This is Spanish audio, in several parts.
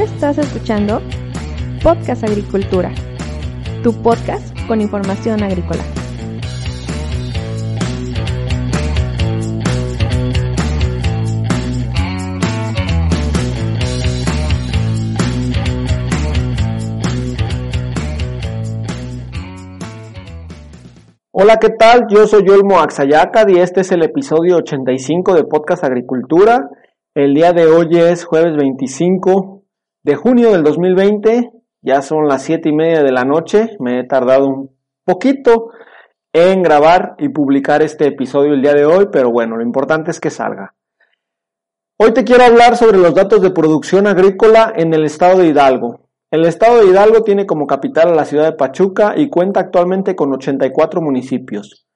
Estás escuchando Podcast Agricultura, tu podcast con información agrícola. Hola, ¿qué tal? Yo soy Yolmo Axayacad y este es el episodio 85 de Podcast Agricultura. El día de hoy es jueves 25 de junio del 2020. Ya son las 7 y media de la noche. Me he tardado un poquito en grabar y publicar este episodio el día de hoy, pero bueno, lo importante es que salga. Hoy te quiero hablar sobre los datos de producción agrícola en el estado de Hidalgo. El estado de Hidalgo tiene como capital a la ciudad de Pachuca y cuenta actualmente con 84 municipios.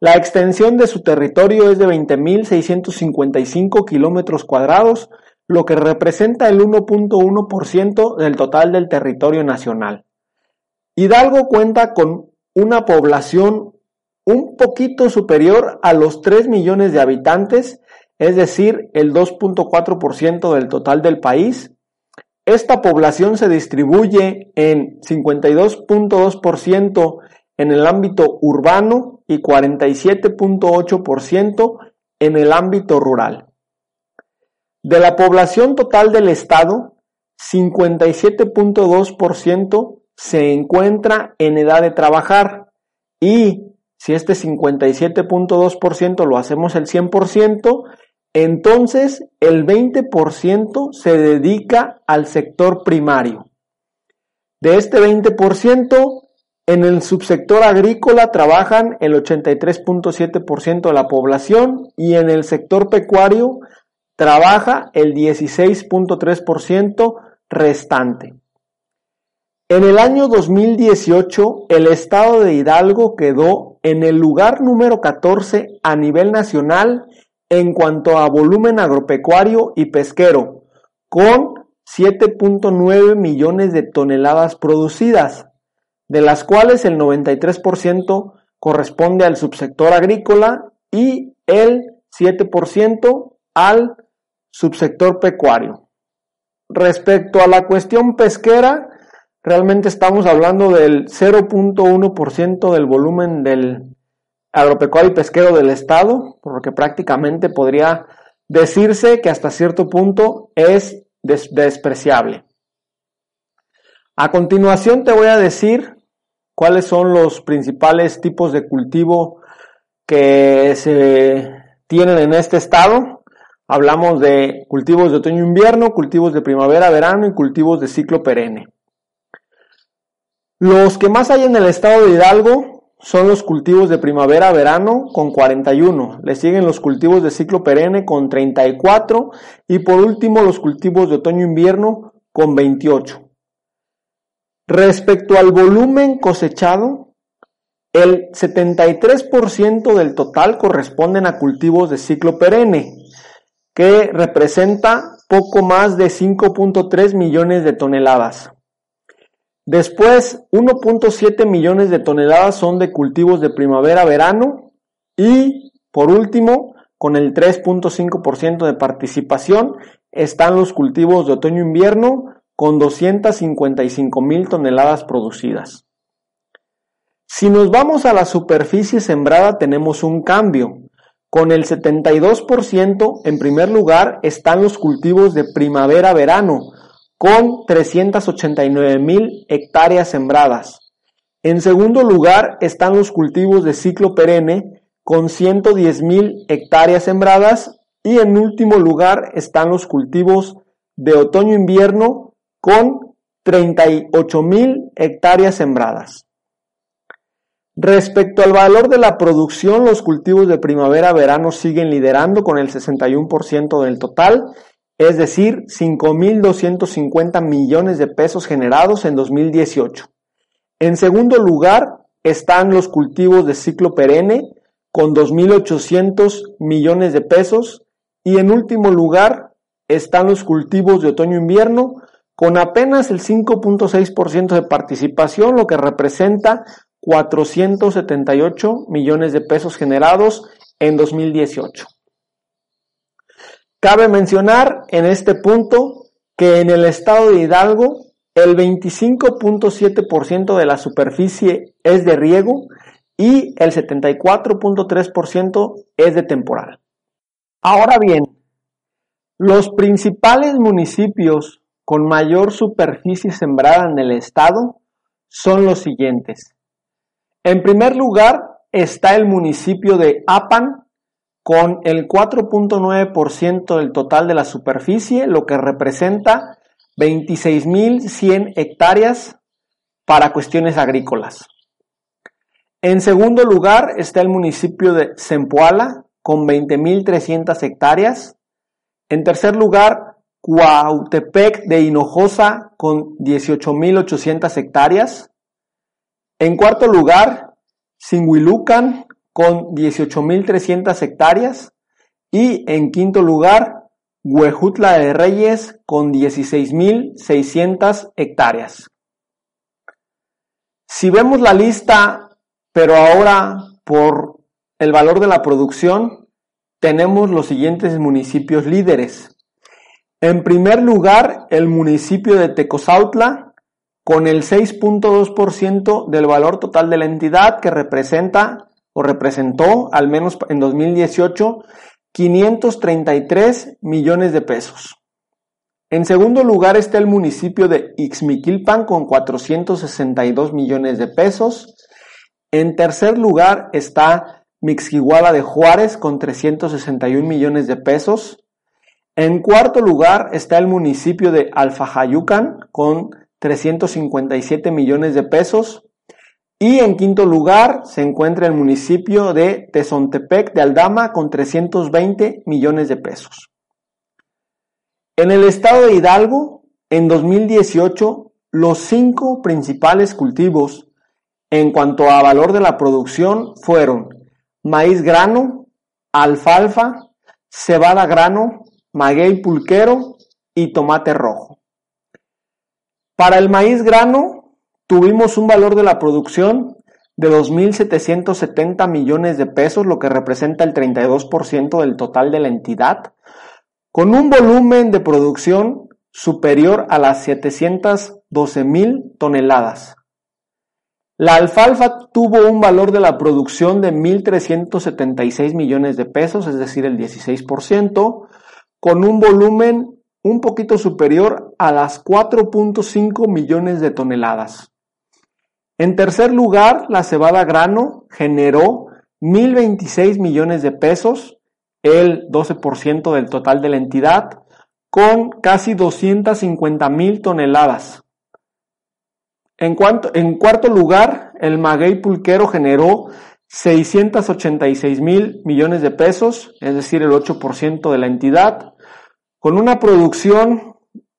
La extensión de su territorio es de 20.655 kilómetros cuadrados, lo que representa el 1.1% del total del territorio nacional. Hidalgo cuenta con una población un poquito superior a los 3 millones de habitantes, es decir, el 2.4% del total del país, esta población se distribuye en 52.2% en el ámbito urbano y 47.8% en el ámbito rural. De la población total del estado, 57.2% se encuentra en edad de trabajar y si este 57.2% lo hacemos el 100%, entonces el 20% se dedica al sector primario. De este 20%, en el subsector agrícola trabajan el 83.7% de la población y en el sector pecuario trabaja el 16.3% restante. En el año 2018, el estado de Hidalgo quedó en el lugar número 14 a nivel nacional en cuanto a volumen agropecuario y pesquero, con 7.9 millones de toneladas producidas, de las cuales el 93% corresponde al subsector agrícola y el 7% al subsector pecuario. Respecto a la cuestión pesquera, realmente estamos hablando del 0.1% del volumen del agropecuario y pesquero del Estado, por lo que prácticamente podría decirse que hasta cierto punto es despreciable. A continuación te voy a decir cuáles son los principales tipos de cultivo que se tienen en este estado. Hablamos de cultivos de otoño-invierno, cultivos de primavera-verano y cultivos de ciclo perenne. Los que más hay en el estado de Hidalgo son los cultivos de primavera-verano con 41, le siguen los cultivos de ciclo perenne con 34 y por último los cultivos de otoño-invierno con 28. Respecto al volumen cosechado, el 73% del total corresponden a cultivos de ciclo perenne, que representa poco más de 5.3 millones de toneladas. Después, 1.7 millones de toneladas son de cultivos de primavera-verano y, por último, con el 3.5% de participación, están los cultivos de otoño-invierno con 255 mil toneladas producidas. Si nos vamos a la superficie sembrada tenemos un cambio. Con el 72% en primer lugar están los cultivos de primavera-verano, con 389 mil hectáreas sembradas. En segundo lugar están los cultivos de ciclo perenne con 110 mil hectáreas sembradas y en último lugar están los cultivos de otoño-invierno con 38 mil hectáreas sembradas. Respecto al valor de la producción, los cultivos de primavera-verano siguen liderando con el 61% del total es decir, 5.250 millones de pesos generados en 2018. En segundo lugar están los cultivos de ciclo perenne con 2.800 millones de pesos y en último lugar están los cultivos de otoño-invierno con apenas el 5.6% de participación, lo que representa 478 millones de pesos generados en 2018. Cabe mencionar en este punto que en el estado de Hidalgo el 25.7% de la superficie es de riego y el 74.3% es de temporal. Ahora bien, los principales municipios con mayor superficie sembrada en el estado son los siguientes. En primer lugar está el municipio de Apan con el 4.9% del total de la superficie, lo que representa 26.100 hectáreas para cuestiones agrícolas. En segundo lugar está el municipio de Zempoala con 20.300 hectáreas. En tercer lugar, Cuautepec de Hinojosa con 18.800 hectáreas. En cuarto lugar, Sinhuilucan con 18.300 hectáreas. Y en quinto lugar, Huejutla de Reyes con 16.600 hectáreas. Si vemos la lista pero ahora, por el valor de la producción, tenemos los siguientes municipios líderes. En primer lugar, el municipio de Tecozautla, con el 6.2% del valor total de la entidad, que representa o representó, al menos en 2018, 533 millones de pesos. En segundo lugar está el municipio de Ixmiquilpan con 462 millones de pesos. En tercer lugar está Mixquihuala de Juárez con 361 millones de pesos. En cuarto lugar está el municipio de Alfajayucan con 357 millones de pesos. Y en quinto lugar se encuentra el municipio de Tezontepec de Aldama con 320 millones de pesos. En el estado de Hidalgo, en 2018, los cinco principales cultivos en cuanto a valor de la producción fueron maíz grano, alfalfa, cebada grano, maguey pulquero y tomate rojo. Para el maíz grano tuvimos un valor de la producción de 2.770 millones de pesos, lo que representa el 32% del total de la entidad, con un volumen de producción superior a las 712 mil toneladas. La alfalfa tuvo un valor de la producción de 1.376 millones de pesos, es decir, el 16%, con un volumen un poquito superior a las 4.5 millones de toneladas. En tercer lugar, la cebada grano generó 1.026 millones de pesos, el 12% del total de la entidad, con casi 250 mil toneladas. En, cuarto lugar, el maguey pulquero generó 686 mil millones de pesos, es decir, el 8% de la entidad, con una producción,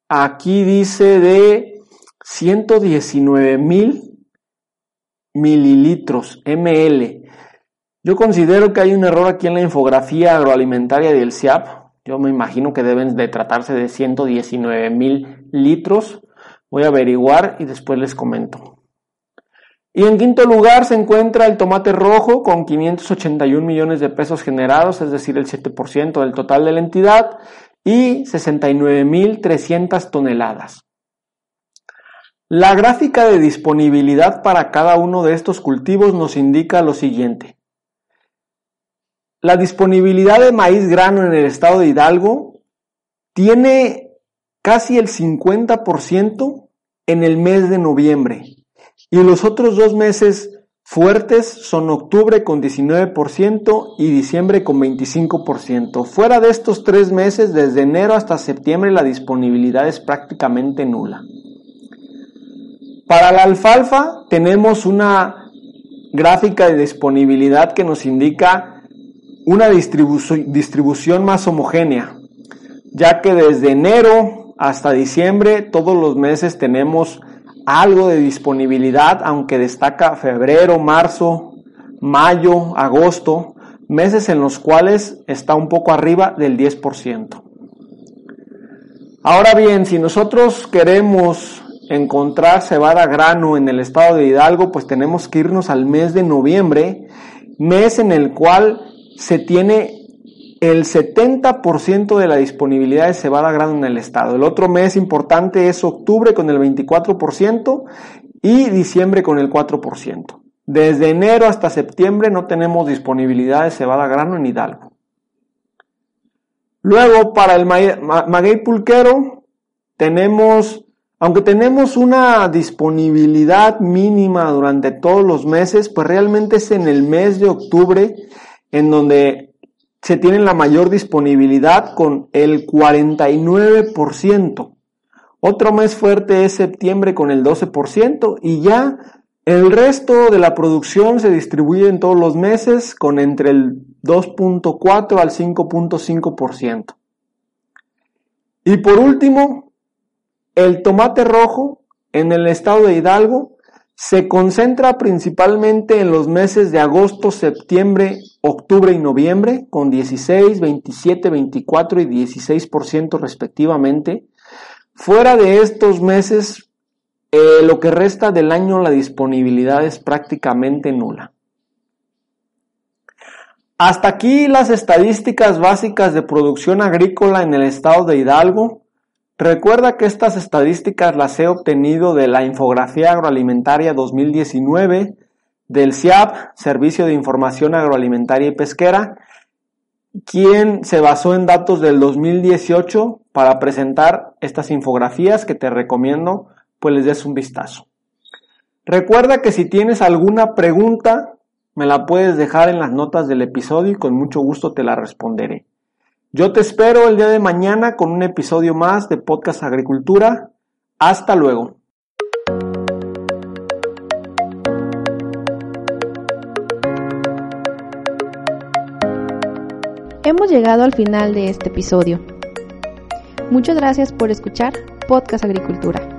aquí dice, de 119 mil mililitros, ml. Yo considero que hay un error aquí en la infografía agroalimentaria del CIAP. Yo me imagino que deben de tratarse de 119 mil litros Voy a averiguar y después les comento. Y en quinto lugar se encuentra el tomate rojo con 581 millones de pesos generados, es decir, el 7% del total de la entidad, y 69.300 toneladas. La gráfica de disponibilidad para cada uno de estos cultivos nos indica lo siguiente. La disponibilidad de maíz grano en el estado de Hidalgo tiene casi el 50% en el mes de noviembre. Y los otros dos meses fuertes son octubre con 19% y diciembre con 25%. Fuera de estos tres meses, desde enero hasta septiembre, la disponibilidad es prácticamente nula. Para la alfalfa tenemos una gráfica de disponibilidad que nos indica una distribución más homogénea, ya que desde enero hasta diciembre, todos los meses tenemos algo de disponibilidad, aunque destaca febrero, marzo, mayo, agosto, meses en los cuales está un poco arriba del 10%. Ahora bien, si nosotros queremos encontrar cebada grano en el estado de Hidalgo, pues tenemos que irnos al mes de noviembre, mes en el cual se tiene el 70% de la disponibilidad de cebada grano en el estado. El otro mes importante es octubre con el 24% y diciembre con el 4%. Desde enero hasta septiembre no tenemos disponibilidad de cebada grano en Hidalgo. Luego, para el maguey pulquero, tenemos, aunque tenemos una disponibilidad mínima durante todos los meses, pues realmente es en el mes de octubre en donde se tiene la mayor disponibilidad con el 49%. Otro mes fuerte es septiembre con el 12% y ya el resto de la producción se distribuye en todos los meses con entre el 2.4 al 5.5%. Y por último, el tomate rojo en el estado de Hidalgo se concentra principalmente en los meses de agosto, septiembre, octubre y noviembre, con 16, 27, 24 y 16% respectivamente. Fuera de estos meses, eh, lo que resta del año la disponibilidad es prácticamente nula. Hasta aquí las estadísticas básicas de producción agrícola en el estado de Hidalgo. Recuerda que estas estadísticas las he obtenido de la Infografía Agroalimentaria 2019 del CIAP, Servicio de Información Agroalimentaria y Pesquera, quien se basó en datos del 2018 para presentar estas infografías que te recomiendo pues les des un vistazo. Recuerda que si tienes alguna pregunta, me la puedes dejar en las notas del episodio y con mucho gusto te la responderé. Yo te espero el día de mañana con un episodio más de Podcast Agricultura. Hasta luego. Hemos llegado al final de este episodio. Muchas gracias por escuchar Podcast Agricultura.